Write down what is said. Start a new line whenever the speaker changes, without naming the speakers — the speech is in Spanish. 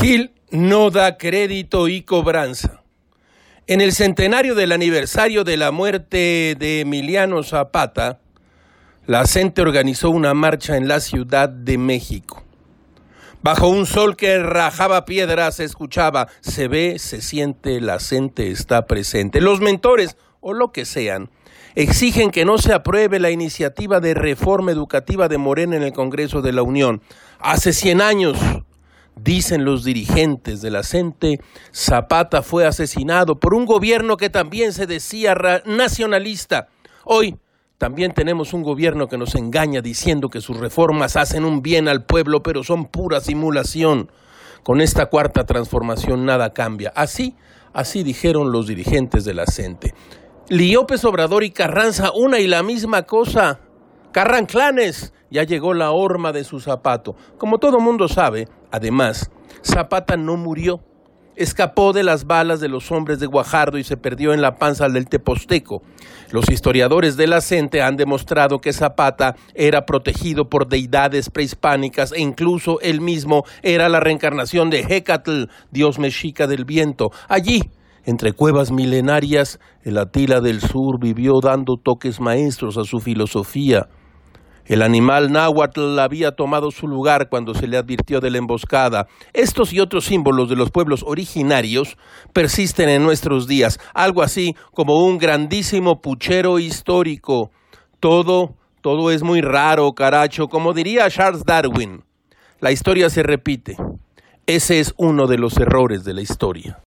Gil no da crédito y cobranza. En el centenario del aniversario de la muerte de Emiliano Zapata, la CENTE organizó una marcha en la Ciudad de México. Bajo un sol que rajaba piedras se escuchaba, se ve, se siente, la CENTE está presente. Los mentores, o lo que sean, exigen que no se apruebe la iniciativa de reforma educativa de Morena en el Congreso de la Unión. Hace 100 años, Dicen los dirigentes de la CENTE, Zapata fue asesinado por un gobierno que también se decía nacionalista. Hoy también tenemos un gobierno que nos engaña diciendo que sus reformas hacen un bien al pueblo, pero son pura simulación. Con esta cuarta transformación nada cambia. Así, así dijeron los dirigentes de la CENTE. Liópez Obrador y Carranza, una y la misma cosa. Carranclanes, ya llegó la horma de su zapato. Como todo mundo sabe, además, Zapata no murió. Escapó de las balas de los hombres de Guajardo y se perdió en la panza del Teposteco. Los historiadores de la han demostrado que Zapata era protegido por deidades prehispánicas e incluso él mismo era la reencarnación de Hecatl, dios mexica del viento. Allí, entre cuevas milenarias, el Atila del Sur vivió dando toques maestros a su filosofía. El animal náhuatl había tomado su lugar cuando se le advirtió de la emboscada. Estos y otros símbolos de los pueblos originarios persisten en nuestros días, algo así como un grandísimo puchero histórico. Todo, todo es muy raro, caracho, como diría Charles Darwin. La historia se repite. Ese es uno de los errores de la historia.